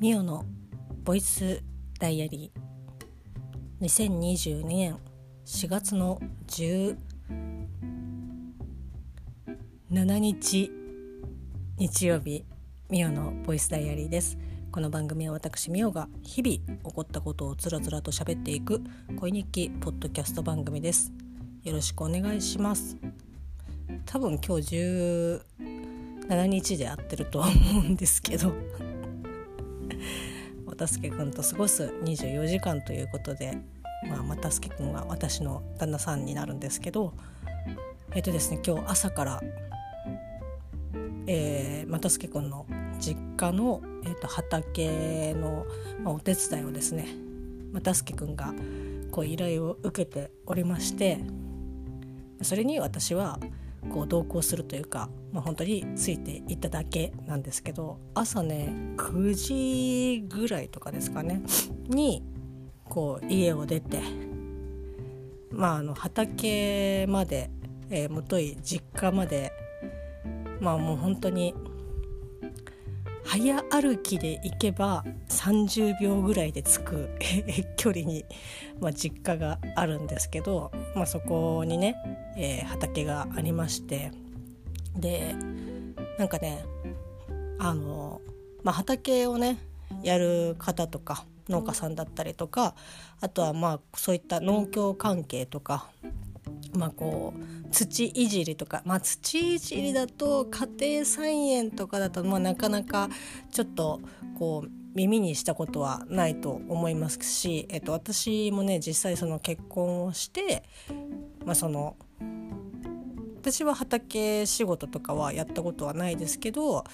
ミオのボイスダイアリー。2022年4月の17日日曜日ミオのボイスダイアリーです。この番組は私ミオが日々起こったことをつらつらと喋っていく恋日記ポッドキャスト番組です。よろしくお願いします。多分今日17日で合ってるとは思うんですけど。又助君と過ごす24時間ということで、まあ、又助君は私の旦那さんになるんですけどえっ、とですね今日朝から、えー、又助君の実家の、えーと、畑の、まあ、お手伝いをですね又助君がこう依頼を受けておりましてそれに私はこう同行するというか、まあ、本当についていっただけなんですけど朝ね9時ぐらいとかですかねにこう家を出て、まあ、あの畑まで、えー、もとい実家までまあもう本当に早歩きで行けば30秒ぐらいで着く 距離に、まあ、実家があるんですけど、まあ、そこにね、えー、畑がありましてでなんかねあの、まあ、畑をねやる方とか農家さんだったりとかあとはまあそういった農協関係とかまあこう土いじりとか、まあ、土いじりだと家庭菜園とかだと、まあ、なかなかちょっとこう耳にしたことはないと思いますし、えっと、私もね実際その結婚をして、まあ、その私は畑仕事とかはやったことはないですけど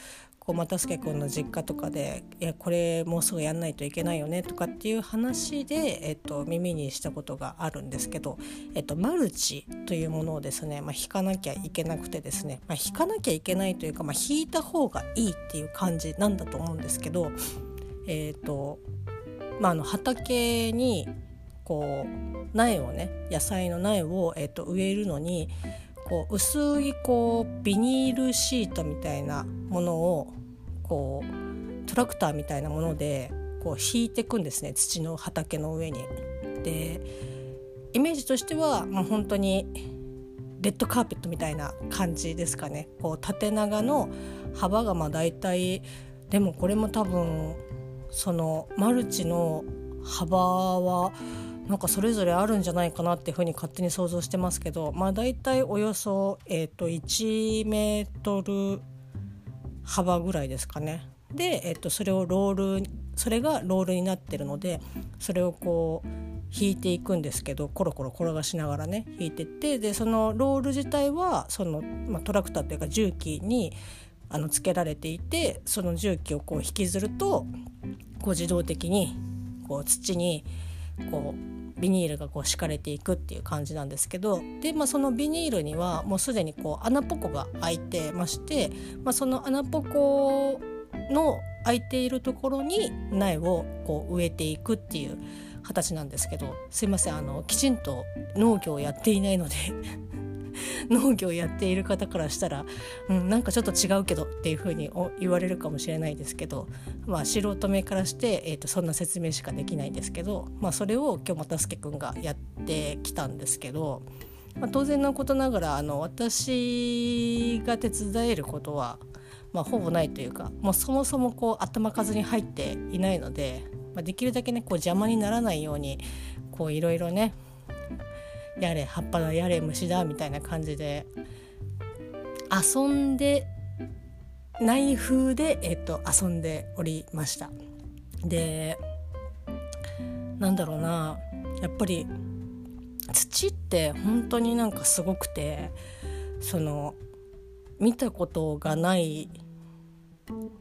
こう又助君の実家とかで「いやこれもうすぐやんないといけないよね」とかっていう話で、えっと、耳にしたことがあるんですけど、えっと、マルチというものをですね、まあ、引かなきゃいけなくてですね、まあ、引かなきゃいけないというか、まあ、引いた方がいいっていう感じなんだと思うんですけど、えっとまあ、あの畑にこう苗をね野菜の苗を、えっと、植えるのにこう薄いこうビニールシートみたいなものをこうトラクターみたいなものでこう引いていくんですね土の畑の上に。でイメージとしてはもう本当にレッドカーペットみたいな感じですかねこう縦長の幅がまあ大体でもこれも多分そのマルチの幅はなんかそれぞれあるんじゃないかなっていうふうに勝手に想像してますけどまあ大体およそ、えー、と1メートル幅ぐらいですかね。で、えー、とそれをロールそれがロールになってるのでそれをこう引いていくんですけどコロコロ転がしながらね引いてってでそのロール自体はその、まあ、トラクターというか重機にあのつけられていてその重機をこう引きずるとこう自動的にこう土にこうビニールがこう敷かれていくっていう感じなんですけどで、まあ、そのビニールにはもうすでにこう穴ポコが開いてまして、まあ、その穴ポコの開いているところに苗をこう植えていくっていう形なんですけどすいませんあのきちんと農業をやっていないので 農業やっている方からしたら、うん、なんかちょっと違うけどっていうふうに言われるかもしれないですけど、まあ、素人目からして、えーと、そんな説明しかできないんですけど、まあ、それを今日又助君がやってきたんですけど、まあ、当然のことながらあの私が手伝えることは、まあ、ほぼないというかもうそもそもこう頭数に入っていないので、まあ、できるだけねこう邪魔にならないようにいろいろねやれ葉っぱだやれ虫だみたいな感じで。遊んでない風で、えっと、遊んでおりました。でなんだろうな。やっぱり土って本当になんかすごくてその見たことがない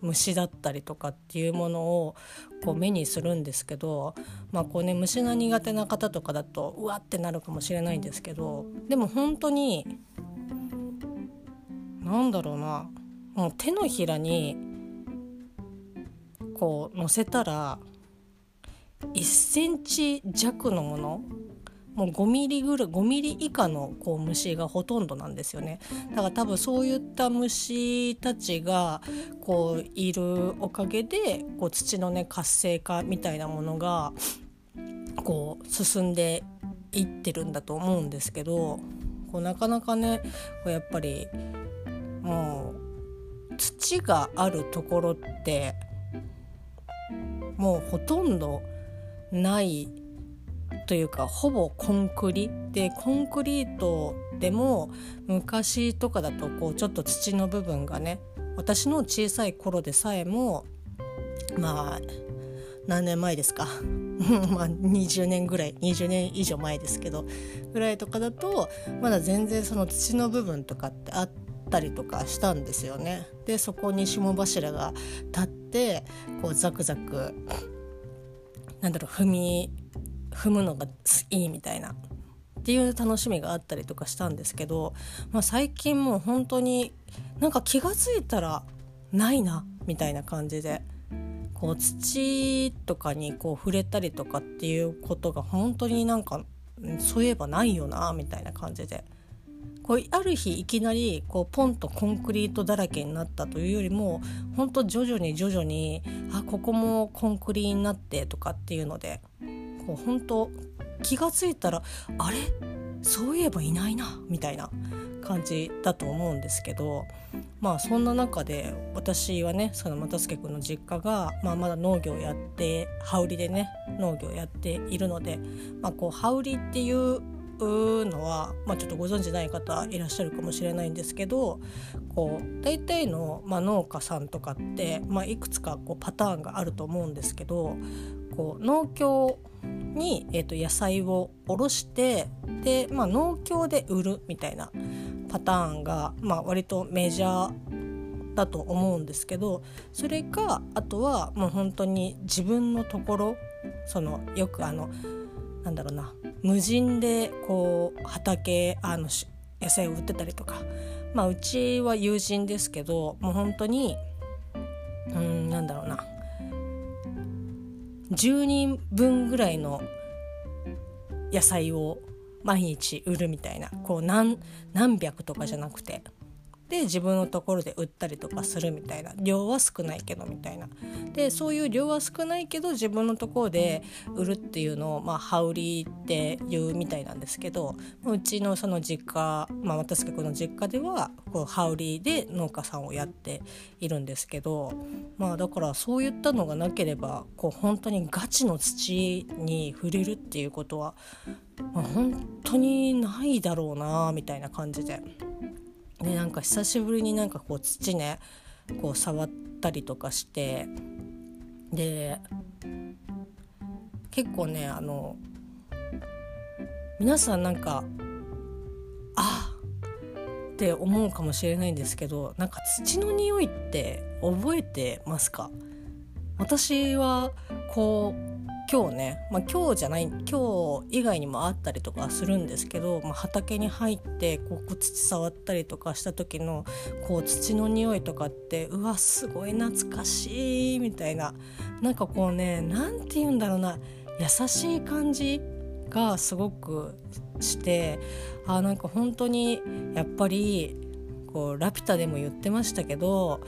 虫だったりとかっていうものをこう目にするんですけど、まあこうね、虫が苦手な方とかだとうわってなるかもしれないんですけどでも本当になんだろうなもう手のひらにこう乗せたら1センチ弱のものもう5ミリぐらい5ミリ以下のこう虫がほとんどなんですよね。だから多分そういった虫たちがこういるおかげでこう土のね活性化みたいなものがこう進んでいってるんだと思うんですけどこうなかなかねこうやっぱりもう土があるところってもうほとんどないというかほぼコンクリでコンクリートでも昔とかだとこうちょっと土の部分がね私の小さい頃でさえもまあ何年前ですか？まあ20年ぐらい20年以上前ですけどぐらいとかだとまだ全然その土の部分とかってあったりとかしたんですよね。でそこに霜柱が立ってこうザクザクなんだろう踏み踏むのがいいみたいなっていう楽しみがあったりとかしたんですけど、まあ、最近もう本当になんか気が付いたらないなみたいな感じでこう土とかにこう触れたりとかっていうことが本当になんかそういえばないよなみたいな感じで。こうある日いきなりこうポンとコンクリートだらけになったというよりも本当徐々に徐々にあここもコンクリになってとかっていうのでこう本当気が付いたらあれ？そういえばいないなみたいな感じだと思うんですけどまあそんな中で私はねその又助君の実家が、まあ、まだ農業やって羽織でね農業やっているので、まあ、こう羽織っていうのは、まあ、ちょっとご存じない方いらっしゃるかもしれないんですけどこう大体の、まあ、農家さんとかって、まあ、いくつかこうパターンがあると思うんですけどこう農協に、えー、と野菜を卸してで、まあ、農協で売るみたいなパターンが、まあ、割とメジャーだと思うんですけどそれかあとはもう本当に自分のところそのよくあのなんだろうな。無人でこう畑あの野菜を売ってたりとか、まあ、うちは友人ですけどもう本当にうんなんだろうな。10人分ぐらいの野菜を毎日売るみたいな。こう何何百とかじゃなくて。で自分のところで売ったりとかするみたいな量は少ないけどみたいなでそういう量は少ないけど自分のところで売るっていうのをまあ羽織って言うみたいなんですけどうちのその実家まあ私がこの実家ではこう羽織で農家さんをやっているんですけどまあだからそういったのがなければこう本当にガチの土に触れるっていうことは、まあ、本当にないだろうなみたいな感じで。でなんか久しぶりになんかこう土ねこう触ったりとかしてで結構ねあの皆さんなんかあって思うかもしれないんですけどなんか土の匂いって覚えてますか？私はこう今日ね、まあ、今日じゃない今日以外にもあったりとかするんですけど、まあ、畑に入ってこう土触ったりとかした時のこう土の匂いとかってうわすごい懐かしいみたいななんかこうね何て言うんだろうな優しい感じがすごくしてあなんか本当にやっぱりこうラピュタでも言ってましたけど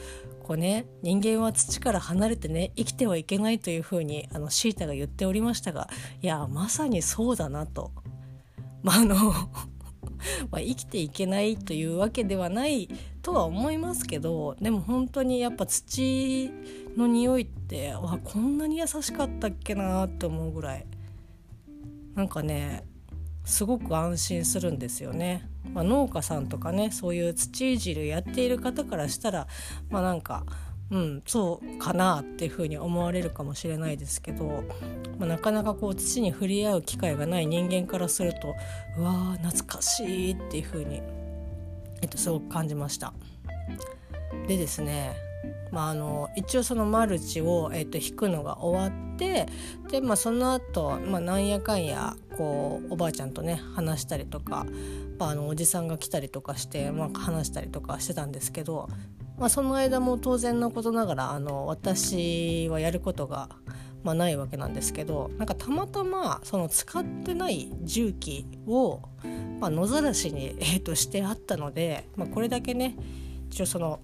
こうね人間は土から離れてね生きてはいけないというふうにあのシータが言っておりましたがいやまさにそうだなと。まあ、あの まあ、生きていけないというわけではないとは思いますけどでも本当にやっぱ土の匂いってわこんなに優しかったっけなって思うぐらいなんかねすごく安心するんですよね。まあ、農家さんとかねそういう土いじるやっている方からしたらまあなんかうんそうかなっていうふうに思われるかもしれないですけど、まあ、なかなかこう土に触れ合う機会がない人間からするとうわー懐かしいっていうふうに、えっと、すごく感じました。でですねまあ、あの一応そのマルチを、えー、と引くのが終わってで、まあ、その後、まあなんやかんやこうおばあちゃんとね話したりとか、まあ、あのおじさんが来たりとかして、まあ、話したりとかしてたんですけど、まあ、その間も当然のことながらあの私はやることがまあ、ないわけなんですけどなんかたまたまその使ってない重機を、まあ、野ざらしに、えー、としてあったので、まあ、これだけね一応その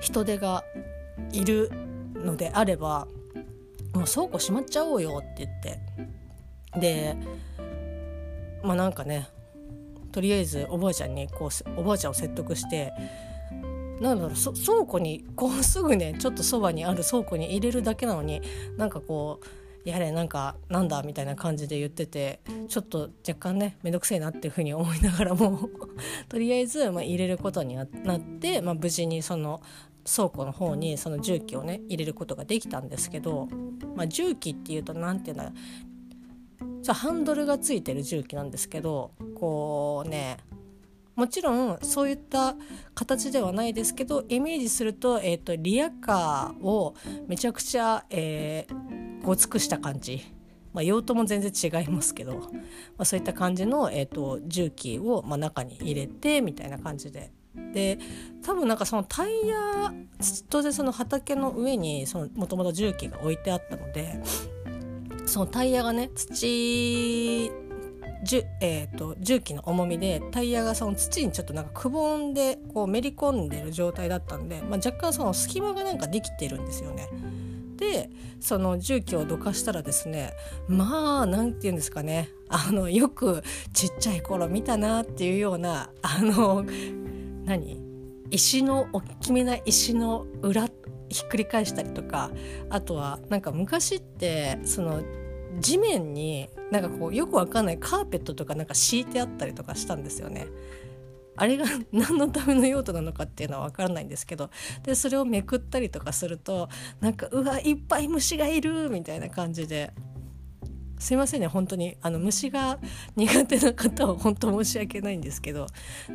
人手がいるのであればもう倉庫閉まっちゃおうよって言ってでまあなんかねとりあえずおばあちゃんにこうおばあちゃんを説得してなんだろう倉庫にこうすぐねちょっとそばにある倉庫に入れるだけなのになんかこうやれなんかなんだみたいな感じで言っててちょっと若干ね面倒くせえなっていうふうに思いながらも とりあえず、まあ、入れることになって、まあ、無事にその倉庫の方にその重機をね入れることができたんですけど、まあ、重機っていうと何て言うんだじゃハンドルがついてる重機なんですけどこうねもちろんそういった形ではないですけどイメージすると,、えーと、リアカーをめちゃくちゃ、えー、ごつくした感じ、まあ、用途も全然違いますけど、まあ、そういった感じの、えーと、重機を、まあ、中に入れてみたいな感じで。で多分なんかそのタイヤ当然その畑の上にもともと重機が置いてあったのでそのタイヤがね土じゅ、えーと、重機の重みでタイヤがその土にちょっとなんかくぼんでこうめり込んでる状態だったんで、まあ、若干その隙間がなんかできてるんですよね。でその重機をどかしたらですねまあ何て言うんですかねあのよくちっちゃい頃見たなっていうようなあの何？石の大きめな石の裏ひっくり返したりとかあとはなんか昔ってその地面になんかこうよくわかんないカーペットとかなんか敷いてあったりとかしたんですよね。あれが 何のための用途なのかっていうのは分からないんですけどでそれをめくったりとかするとなんかうわいっぱい虫がいるみたいな感じですいませんね本当に。あの虫が苦手な方は本当申し訳ないんですけど。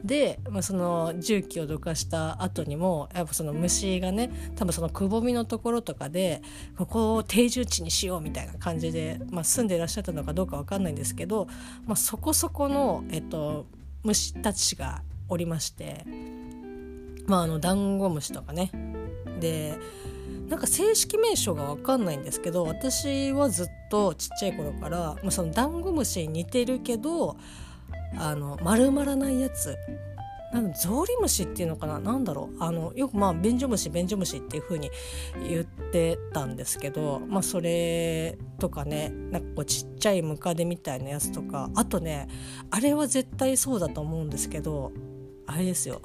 で、まあ、その重機をどかした後にもやっぱその虫がね多分そのくぼみのところとかでここを定住地にしようみたいな感じで、まあ、住んでいらっしゃったのかどうか分かんないんですけど、まあ、そこそこの、えっと、虫たちがおりまして、まあ、あのダンゴムシとかね。でなんか正式名称が分かんないんですけど私はずっとちっちゃい頃から、ま、そのダンゴムシに似てるけどあの丸まらないやつ。なんゾウリムシっていうのかな？何だろう？あのよくまあ便所虫便所虫っていう風に言ってたんですけど、まあ、それとかねなんかこうちっちゃいムカデみたいなやつとかあとねあれは絶対そうだと思うんですけどあれですよ。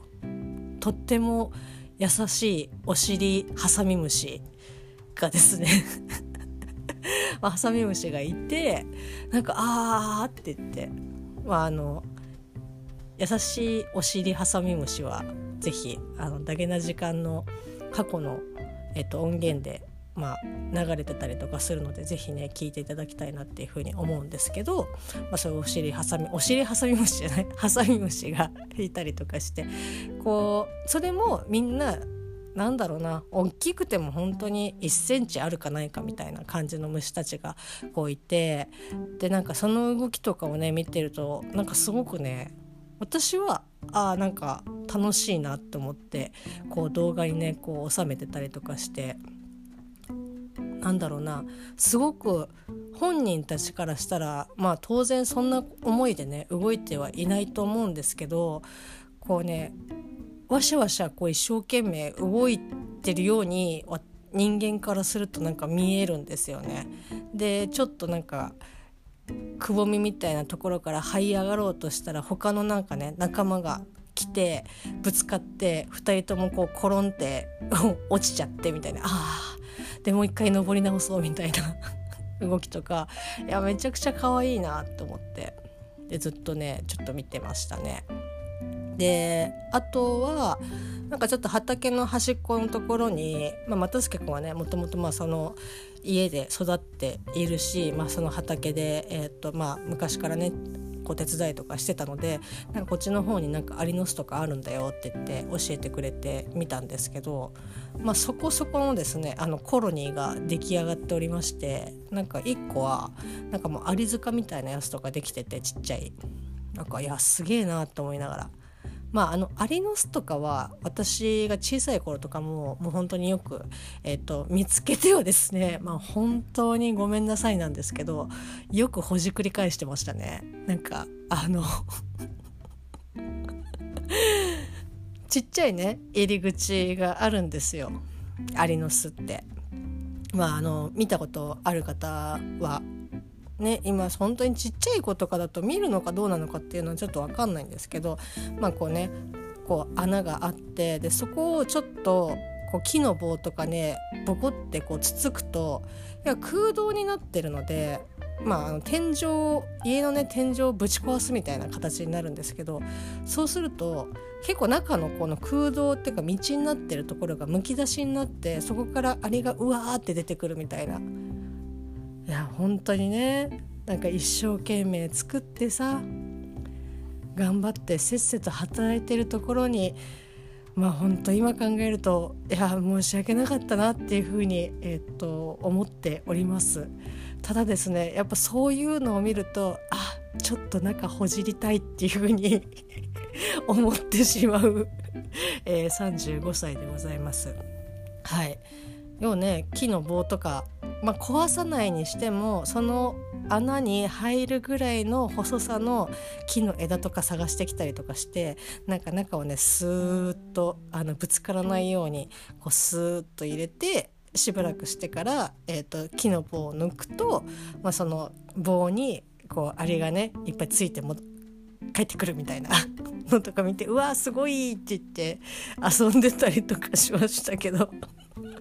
とっても優しいお尻ハサミムシがですね。ハサミムシがいてなんか「あー」って言って、まあ、あの優しいお尻ハサミムシはぜひあのダゲな時間の過去の、えっと、音源でまあ、流れてたりとかするので是非ね聞いていただきたいなっていうふうに思うんですけど、まあ、そういうお尻はさみお尻はさみ虫じゃない？ハサミムシがいたりとかしてこうそれもみんななんだろうな大きくても本当に1センチあるかないかみたいな感じの虫たちがこういてでなんかその動きとかをね見てるとなんかすごくね私はあなんか楽しいなって思ってこう動画にねこう収めてたりとかしてなんだろうなすごく本人たちからしたらまあ当然そんな思いでね動いてはいないと思うんですけどこうねわしゃわしゃこう一生懸命動いてるように人間からするとなんか見えるんですよね。でちょっとなんかくぼみみたいなところから這い上がろうとしたら他のなんかね仲間が来てぶつかって2人ともこう転んで 落ちちゃってみたいなあでもう一回登り直そうみたいな 動きとかいやめちゃくちゃ可愛いなと思ってでずっとねちょっと見てましたね。であとはなんかちょっと畑の端っこのところに、まあ、又助君はねもともとまあその家で育っているし、まあ、その畑で、えーとまあ、昔からねこう手伝いとかしてたのでなんかこっちの方になんかアリノスとかあるんだよって言って教えてくれてみたんですけど、まあ、そこそこのですねあのコロニーが出来上がっておりましてなんか1個はなんかもうアリ塚みたいなやつとかできててちっちゃいなんかいやすげえなと思いながら。まああのアリの巣とかは私が小さい頃とかももう本当によく、えーと、見つけてはですね まあ本当にごめんなさいなんですけどよくほじくり返してましたねなんかあの ちっちゃいね入り口があるんですよアリの巣って。まああの見たことある方はね、今本当にちっちゃい子とかだと見るのかどうなのかっていうのはちょっと分かんないんですけどまあこうねこう穴があってでそこをちょっとこう木の棒とかねボコってこうつつくといや空洞になってるので、まあ、あの天井家のね天井をぶち壊すみたいな形になるんですけどそうすると結構中のこの空洞っていうか道になってるところがむき出しになってそこからアリがうわーって出てくるみたいないや本当にねなんか一生懸命作ってさ頑張ってせっせと働いてるところにまあ本当今考えるといや申し訳なかったなっていうふうに、えー、っと思っております。ただですねやっぱそういうのを見るとあちょっと中ほじりたいっていうふうに 思ってしまう、えー、35歳でございます。はい。要ね木の棒とかまあ、壊さないにしてもその穴に入るぐらいの細さの木の枝とか探してきたりとかしてなんか中をねスーッとあのぶつからないようにこうスーッと入れてしばらくしてから、えーと、木の棒を抜くと、まあ、その棒にこうアリがねいっぱいついても帰ってくるみたいなのとか見てうわすごいって言って遊んでたりとかしましたけど。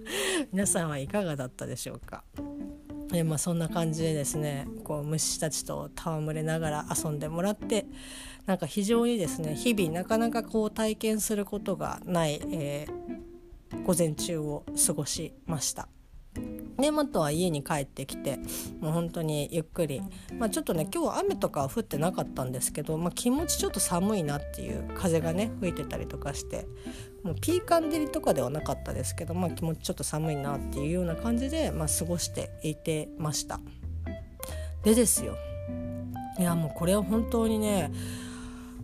皆さんはいかがだったでしょうか？えまあ、そんな感じでですねこう虫たちと戯れながら遊んでもらってなんか非常にですね日々なかなかこう体験することがない、えー、午前中を過ごしました。であとは家に帰ってきてもう本当にゆっくり、まあ、ちょっとね今日は雨とかは降ってなかったんですけど、まあ、気持ちちょっと寒いなっていう風がね吹いてたりとかしてもうピーカン照りとかではなかったですけど、まあ、気持ちちょっと寒いなっていうような感じで、まあ、過ごしていてました。でですよ。いやもうこれは本当にね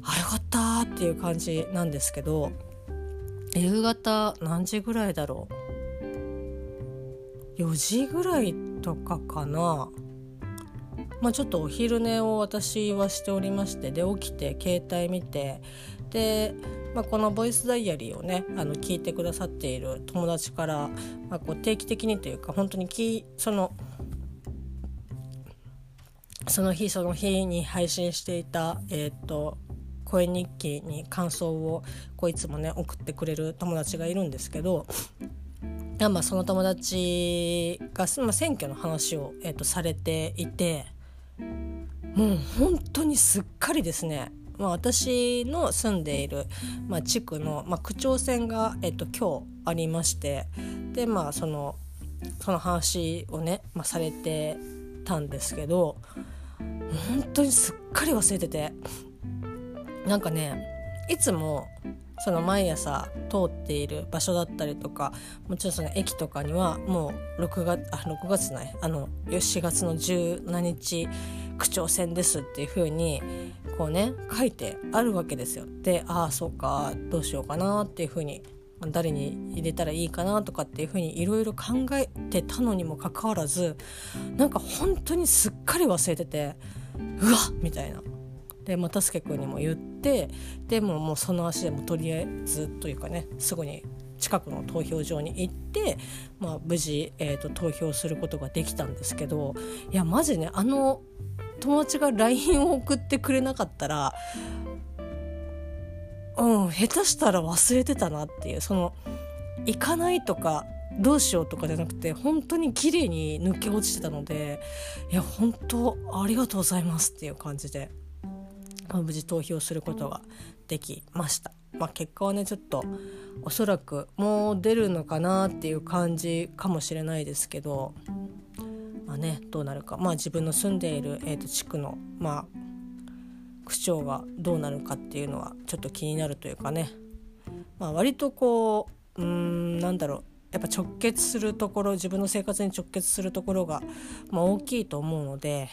あよかったっていう感じなんですけど夕方何時ぐらいだろう。4時ぐらいとかかな。まあちょっとお昼寝を私はしておりましてで起きて携帯見てで、まあ、このボイスダイアリーをねあの聞いてくださっている友達から、まあ、こう定期的にというか本当にきそのその日その日に配信していた、えーと声日記に感想をこういつもね送ってくれる友達がいるんですけどまあ、その友達が、まあ、選挙の話を、えーと、されていてもう本当にすっかりですね、まあ、私の住んでいる、まあ、地区の、まあ、区長選が、えーと、今日ありましてでまあそのその話をね、まあ、されてたんですけど本当にすっかり忘れてて。なんかねいつもその毎朝通っている場所だったりとかもちろんその駅とかにはもう6月あ6月ないあの4月の17日区長選ですっていう風にこうね書いてあるわけですよ。でああそうかどうしようかなっていう風に誰に入れたらいいかなとかっていう風にいろいろ考えてたのにもかかわらずなんか本当にすっかり忘れててうわっみたいなで又助君にも言ってでももうその足でもとりあえずというかねすぐに近くの投票所に行って、まあ、無事、えーと、投票することができたんですけどいやマジねあの友達が LINE を送ってくれなかったらうん下手したら忘れてたなっていうその行かないとかどうしようとかじゃなくて本当に綺麗に抜け落ちてたのでいや本当ありがとうございますっていう感じで。無事投票することができました。まあ、結果はねちょっとおそらくもう出るのかなっていう感じかもしれないですけど、まあね、どうなるか、まあ、自分の住んでいる、えー、と地区の、まあ、区長がどうなるかっていうのはちょっと気になるというかね、まあ、割とこううんなんだろう。やっぱ直結するところ自分の生活に直結するところが、まあ、大きいと思うので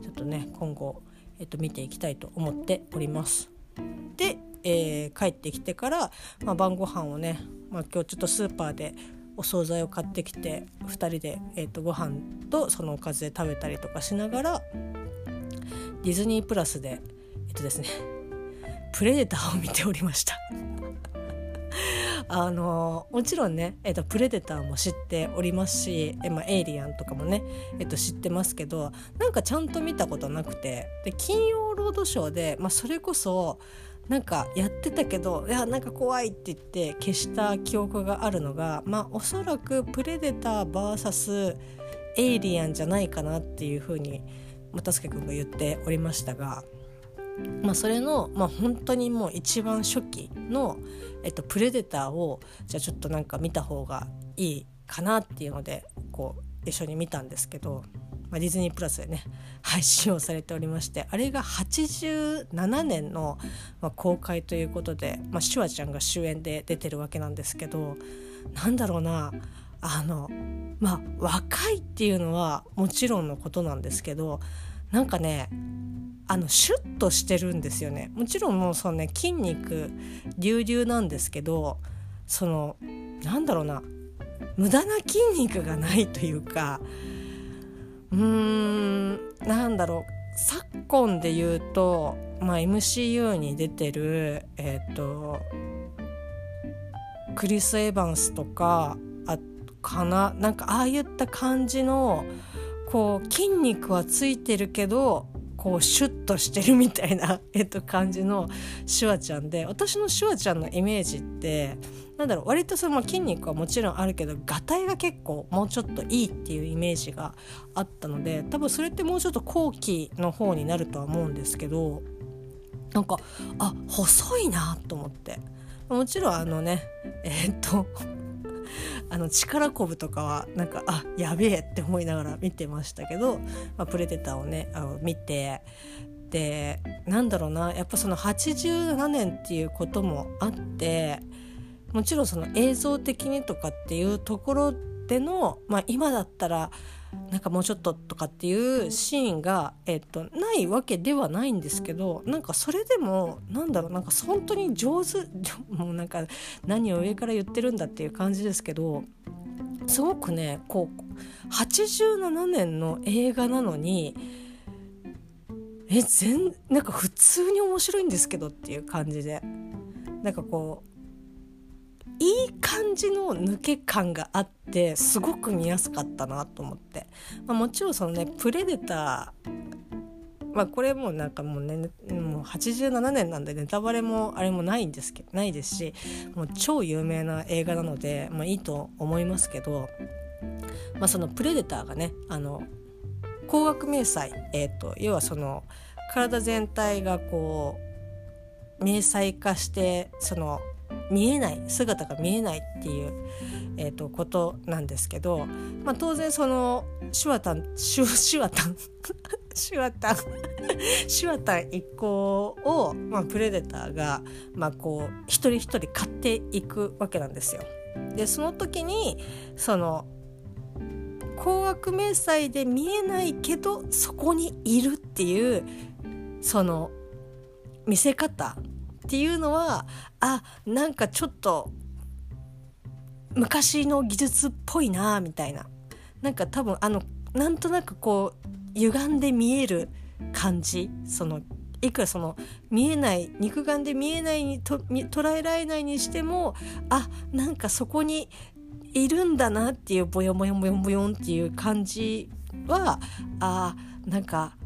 ちょっとね今後えっと、見ていきたいと思っております。でえー、帰ってきてから、まあ、晩ご飯をね、まあ、今日ちょっとスーパーでお惣菜を買ってきて2人で、えーと、ご飯とそのおかずで食べたりとかしながらディズニープラスでえっとですね プレデターを見ておりましたあのもちろんね、えっと、プレデターも知っておりますし、えまあ、エイリアンとかもね、えっと、知ってますけどなんかちゃんと見たことなくてで金曜ロードショーで、まあ、それこそなんかやってたけどいやなんか怖いって言って消した記憶があるのがまあおそらくプレデター VS エイリアンじゃないかなっていうふうに又助君が言っておりましたが、まあ、それの、まあ、本当にもう一番初期の、えっと、プレデターをじゃあちょっとなんか見た方がいいかなっていうのでこう一緒に見たんですけど。まあ、ディズニープラスでね 配信をされておりましてあれが87年の、まあ、公開ということで、まあ、シュワちゃんが主演で出てるわけなんですけどなんだろうなあのまあ若いっていうのはもちろんのことなんですけどなんかねあのシュッとしてるんですよね。もちろんもうそのね筋肉隆々なんですけどそのなんだろうな無駄な筋肉がないというかうーんなんだろう昨今で言うと、まあ、MCU に出てるえっ、ー、とクリス・エヴァンスとかあかななんかああいった感じのこう筋肉はついてるけどこうシュッとしてるみたいな、えっと、感じのシュワちゃんで私のシュワちゃんのイメージってなんだろう割とその筋肉はもちろんあるけどがたいが結構もうちょっといいっていうイメージがあったので多分それってもうちょっと後期の方になるとは思うんですけどなんかあ細いなと思って。もちろんあのねえー、っとあの力こぶとかはなんかあやべえって思いながら見てましたけど、まあ、プレデターをねあの見てでなんだろうなやっぱその87年っていうこともあってもちろんその映像的にとかっていうところでの、まあ、今だったらなんかもうちょっととかっていうシーンが、えっと、ないわけではないんですけどなんかそれでもなんだろうなんか本当に上手 もうなんか何を上から言ってるんだっていう感じですけどすごくねこう87年の映画なのにえ全なんか普通に面白いんですけどっていう感じで。なんかこういい感じの抜け感があってすごく見やすかったなと思って、まあ、もちろんそのねプレデターまあこれもなんかもうねもう87年なんでネタバレもあれもないんですけどないですしもう超有名な映画なので、まあ、いいと思いますけど、まあ、そのプレデターがねあの光学迷彩、えーと要はその体全体がこう迷彩化してその見えない姿が見えないっていう、えーと、ことなんですけど、まあ、当然そのシュワタンシュシュワタン シュワタンシュワタン一行を、まあ、プレデターが、まあ、こう一人一人買っていくわけなんですよ。でその時にその高額明細で見えないけどそこにいるっていうその見せ方っていうのはあなんかちょっと昔の技術っぽいなみたいな。なんか多分あのなんとなくこう歪んで見える感じ。そのいくらその見えない肉眼で見えないにと捉えられないにしてもあなんかそこにいるんだなっていうボヨボヨボヨボヨンっていう感じはあなんか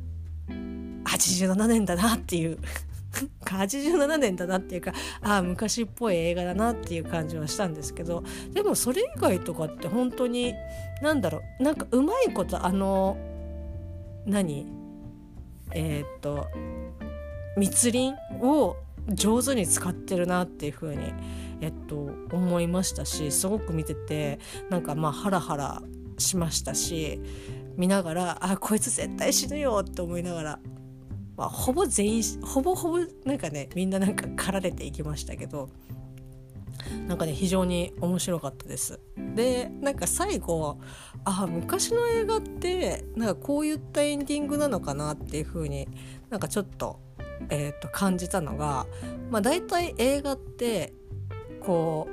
87年だなっていう。87年だなっていうかああ昔っぽい映画だなっていう感じはしたんですけどでもそれ以外とかって本当に何だろうなんかうまいことあの何？えー、っと密林を上手に使ってるなっていう風にえっと思いましたしすごく見ててなんかまあハラハラしましたし見ながらあこいつ絶対死ぬよって思いながらまあ、ほぼ全員ほぼほぼなんかねみんななんか駆られていきましたけどなんかね非常に面白かったです。でなんか最後ああ昔の映画ってなんかこういったエンディングなのかなっていう風になんかちょっとえー、と感じたのが、まあ、大体映画ってこ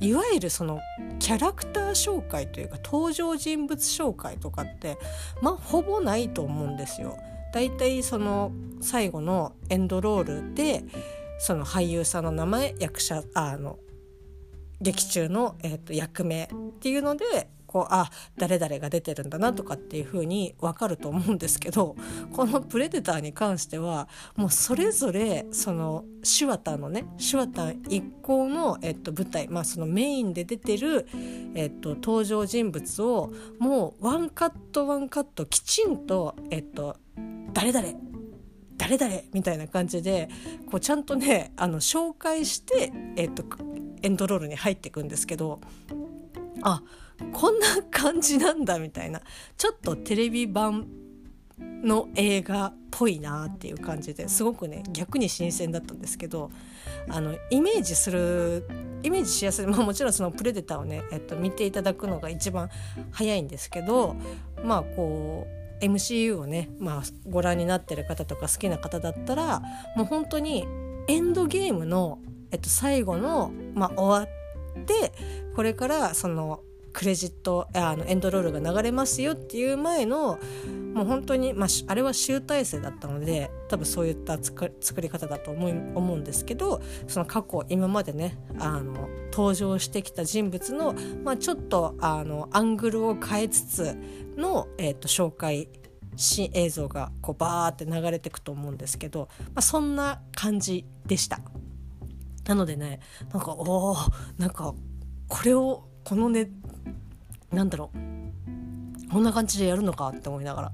ういわゆるそのキャラクター紹介というか登場人物紹介とかってまあほぼないと思うんですよ。だいたいその最後のエンドロールでその俳優さんの名前役者あの劇中の、えーと役名っていうのでこうあ誰々が出てるんだなとかっていう風に分かると思うんですけど この「プレデター」に関してはもうそれぞれその手話タのね手話タ一行の、えっと、舞台、まあ、そのメインで出てる、えっと、登場人物をもうワンカットワンカットきちんと、えっと、誰々誰々みたいな感じでこうちゃんとねあの紹介して、えっと、エンドロールに入っていくんですけどあこんな感じなんだみたいな。ちょっとテレビ版の映画っぽいなっていう感じですごくね逆に新鮮だったんですけどあのイメージするイメージしやすい、まあ、もちろんその「プレデター」をね、えっと、見ていただくのが一番早いんですけどまあこう MCU をね、まあ、ご覧になってる方とか好きな方だったらもう本当にエンドゲームの、えっと、最後の、まあ、終わってこれからそのクレジットあのエンドロールが流れますよっていう前のもう本当に、まあ、あれは集大成だったので多分そういった作り方だと思い思うんですけどその過去今までねあの登場してきた人物の、まあ、ちょっとあのアングルを変えつつの、えーと、紹介新映像がこうバーって流れてくと思うんですけど、まあ、そんな感じでした。なのでねなんかおなんかこれをこのねなんだろう。こんな感じでやるのかって思いながら。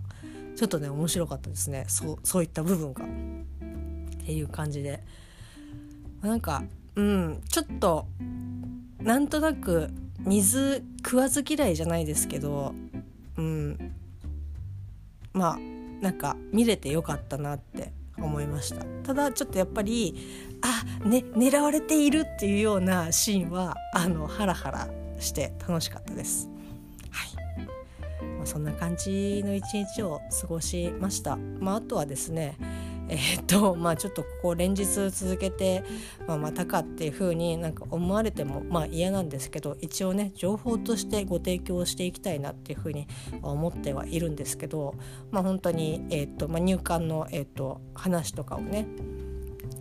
ちょっとね面白かったですね。そうそういった部分が。っていう感じで。なんかうんちょっとなんとなく水食わず嫌いじゃないですけどうん。まあなんか見れてよかったなって思いました。ただちょっとやっぱりあね狙われているっていうようなシーンはあのハラハラして楽しかったです。そんな感じの一日を過ごしました。まあ、あとはですねえ、っと まあちょっとここ連日続けて、まあ、またかっていう風になんか思われてもまあ嫌なんですけど一応ね情報としてご提供していきたいなっていう風に思ってはいるんですけどまあ本当に、え、っとまあ、入管の、え、っと話とかをね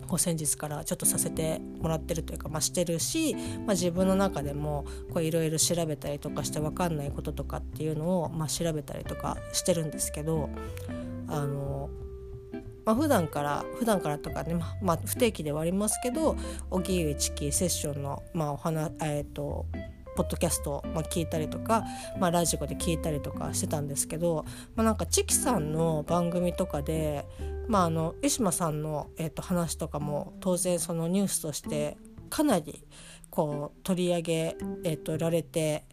こう先日からちょっとさせてもらってるというか、まあ、してるし、まあ、自分の中でもいろいろ調べたりとかして分かんないこととかっていうのを、まあ、調べたりとかしてるんですけどあの、まあ、普段から普段からとかね、まあ、まあ、不定期ではありますけど荻上チキセッションの、まあ、お話えっ、ー、とポッドキャストを、まあ、聞いたりとか、まあ、ラジオで聞いたりとかしてたんですけど、まあ、なんかチキさんの番組とかでまあ、あの江島さんの、えー、と話とかも当然そのニュースとしてかなりこう取り上げ、えー、とられて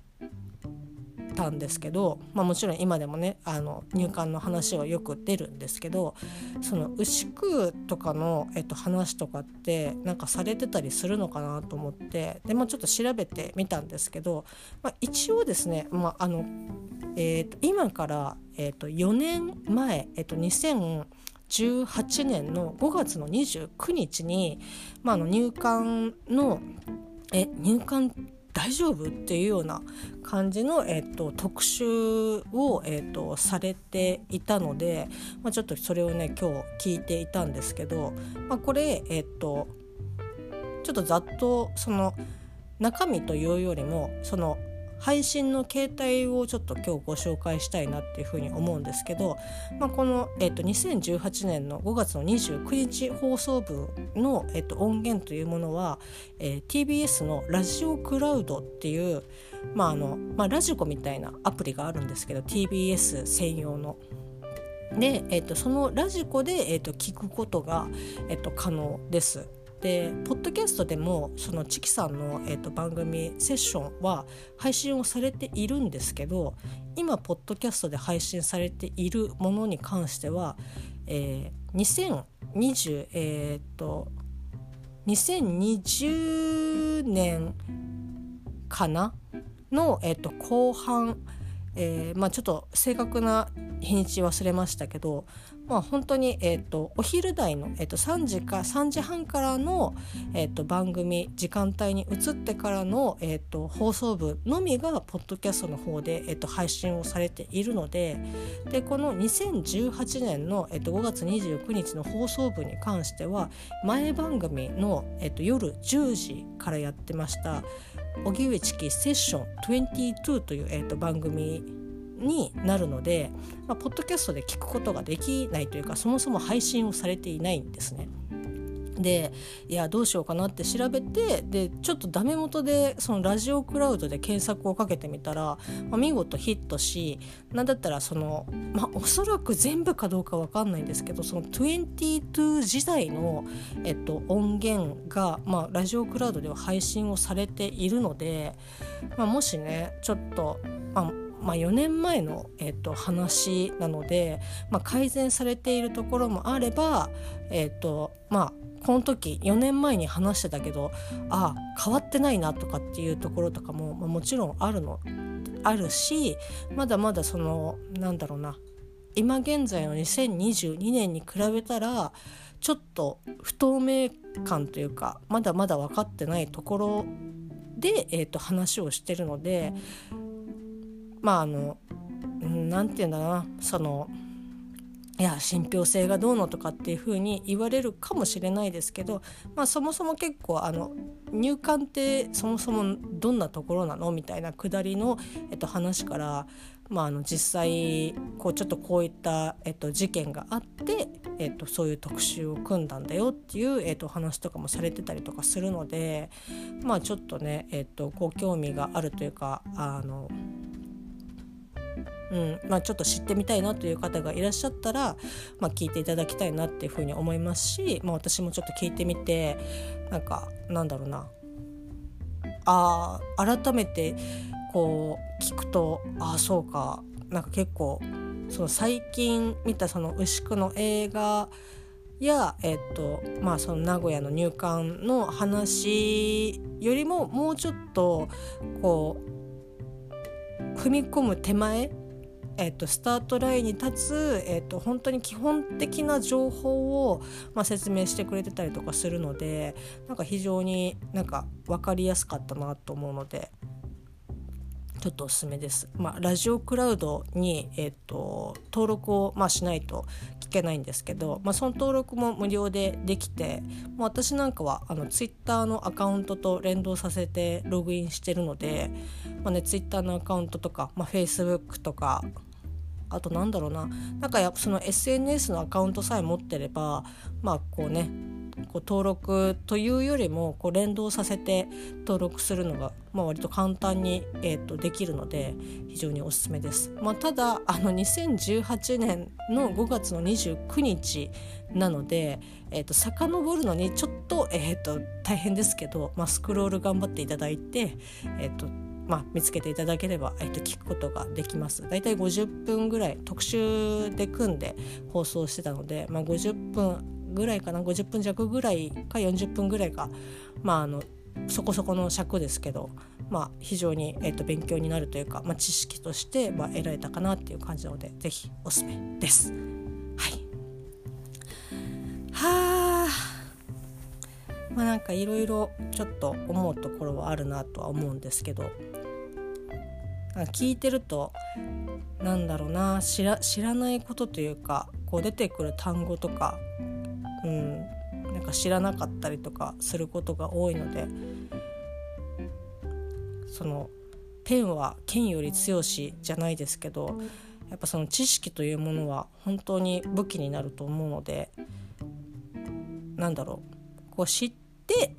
たんですけど、まあ、もちろん今でもねあの入管の話はよく出るんですけどその牛久とかの、えっと、話とかってなんかされてたりするのかなと思ってで、まあ、ちょっと調べてみたんですけど、まあ、一応ですね、まああのえー、と今から、えー、と4年前、えー、と2000 2018年の5月の29日に、まあ、の入管のえ入管大丈夫っていうような感じの、えーと、特集を、えーと、されていたので、まあ、ちょっとそれをね今日聞いていたんですけど、まあ、これ、えーとちょっとざっとその中身というよりもその配信の形態をちょっと今日ご紹介したいなっていうふうに思うんですけど、まあ、この、えーと、2018年の5月の29日放送分の、えーと、音源というものは、えー、TBS のラジオクラウドっていう、まああのまあ、ラジコみたいなアプリがあるんですけど TBS 専用の。で、えーと、そのラジコで、えー、と聞くことが、えー、と可能です。でポッドキャストでもそのチキさんの、えーと、番組セッションは配信をされているんですけど今ポッドキャストで配信されているものに関しては、えー、2020えっ、ー、と2020年かな？の、えーと、後半、えーまあ、ちょっと正確な日にち忘れましたけど、まあ、本当に、えーと、お昼台の、えーと、3時か3時半からの、えーと、番組時間帯に移ってからの、えー、と放送部のみがポッドキャストの方で、えー、と配信をされているのででこの2018年の、えー、と5月29日の放送部に関しては前番組の、えー、と夜10時からやってました荻上チキセッション22という、えー、と番組になるので、まあ、ポッドキャストで聞くことができないというかそもそも配信をされていないんですね。でいやどうしようかなって調べてでちょっとダメ元でそのラジオクラウドで検索をかけてみたら、まあ、見事ヒットしなんだったらその、まあ、おそらく全部かどうか分かんないんですけどその22時代の、えっと、音源が、まあ、ラジオクラウドでは配信をされているので、まあ、もしねちょっと、まあまあ、4年前の、えーと、話なので、まあ、改善されているところもあれば、えーとまあ、この時4年前に話してたけどああ変わってないなとかっていうところとかも、まあ、もちろんあるのあるしまだまだそのなんだろうな今現在の2022年に比べたらちょっと不透明感というかまだまだ分かってないところで、えーと話をしてるのでまああの何て言うんだな。そのいや信憑性がどうのとかっていうふうに言われるかもしれないですけど、まあ、そもそも結構あの入管ってそもそもどんなところなの？みたいなくだりの、えっと、話から、まあ、あの実際こうちょっとこういった、えっと、事件があって、えっと、そういう特集を組んだんだよっていう、えっと、話とかもされてたりとかするので、まあ、ちょっとね、えっと、ご興味があるというかあのうんまあ、ちょっと知ってみたいなという方がいらっしゃったら、まあ、聞いていただきたいなっていうふうに思いますし、まあ、私もちょっと聞いてみてなんかなんだろうな。あ改めてこう聞くとああそうか。なんか結構その最近見たその牛久の映画や、えっとまあ、その名古屋の入管の話よりももうちょっとこう踏み込む手前えっと、スタートラインに立つ、えっと、本当に基本的な情報を、まあ、説明してくれてたりとかするのでなんか非常になんか分かりやすかったなと思うので。ちょっとおすすめです。まあ、ラジオクラウドに、えっと、登録を、まあ、しないと聞けないんですけど、まあ、その登録も無料でできて、まあ、私なんかはあのツイッターのアカウントと連動させてログインしてるので、まあね、ツイッターのアカウントとか、まあ、Facebook とかあとなんだろうななんかやその SNS のアカウントさえ持ってればまあこうねこう登録というよりもこう連動させて登録するのが、まあ、割と簡単に、えーと、できるので非常におすすめです。まあ、ただあの2018年の5月の29日なので、えーと、遡るのにちょっと,、えーと、大変ですけど、まあ、スクロール頑張っていただいて、えーとまあ、見つけていただければ、えー、と聞くことができます。だいたい50分ぐらい特集で組んで放送してたので、まあ、50分ぐらいかな50分弱ぐらいか40分ぐらいか。まああのそこそこの尺ですけど、まあ、非常に、えー、と勉強になるというか、まあ、知識として、まあ、得られたかなっていう感じなので是非おすすめです。はい。はあ。まあなんかいろいろちょっと思うところはあるなとは思うんですけど聞いてるとなんだろうな知ら知らないことというかこう出てくる単語とかうん、なんか知らなかったりとかすることが多いのでそのペンは剣より強しじゃないですけどやっぱその知識というものは本当に武器になると思うのでなんだろう。こう知って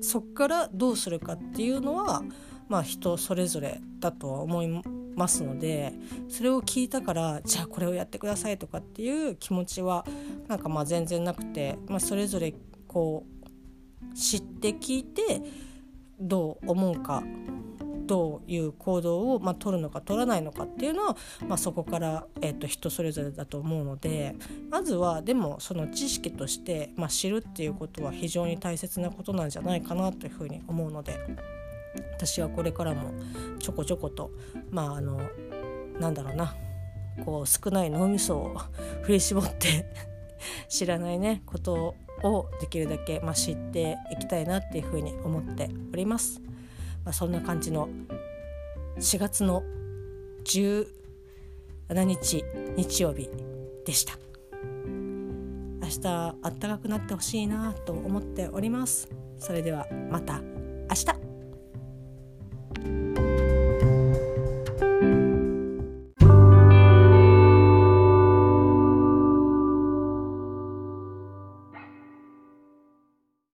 そっからどうするかっていうのはまあ人それぞれだとは思いますのでそれを聞いたからじゃあこれをやってくださいとかっていう気持ちはなんかまあ全然なくて、まあ、それぞれこう知って聞いてどう思うかどういう行動を、まあ、取るのか取らないのかっていうのは、まあ、そこから、えー、と人それぞれだと思うのでまずはでもその知識として、まあ、知るっていうことは非常に大切なことなんじゃないかなというふうに思うので。私はこれからもちょこちょことまああのなんだろうなこう少ない脳みそを振り絞って 知らないねことをできるだけ、まあ、知っていきたいなっていうふうに思っております。まあ、そんな感じの4月の17日日曜日でした。明日あったかくなってほしいなと思っております。それではまた明日。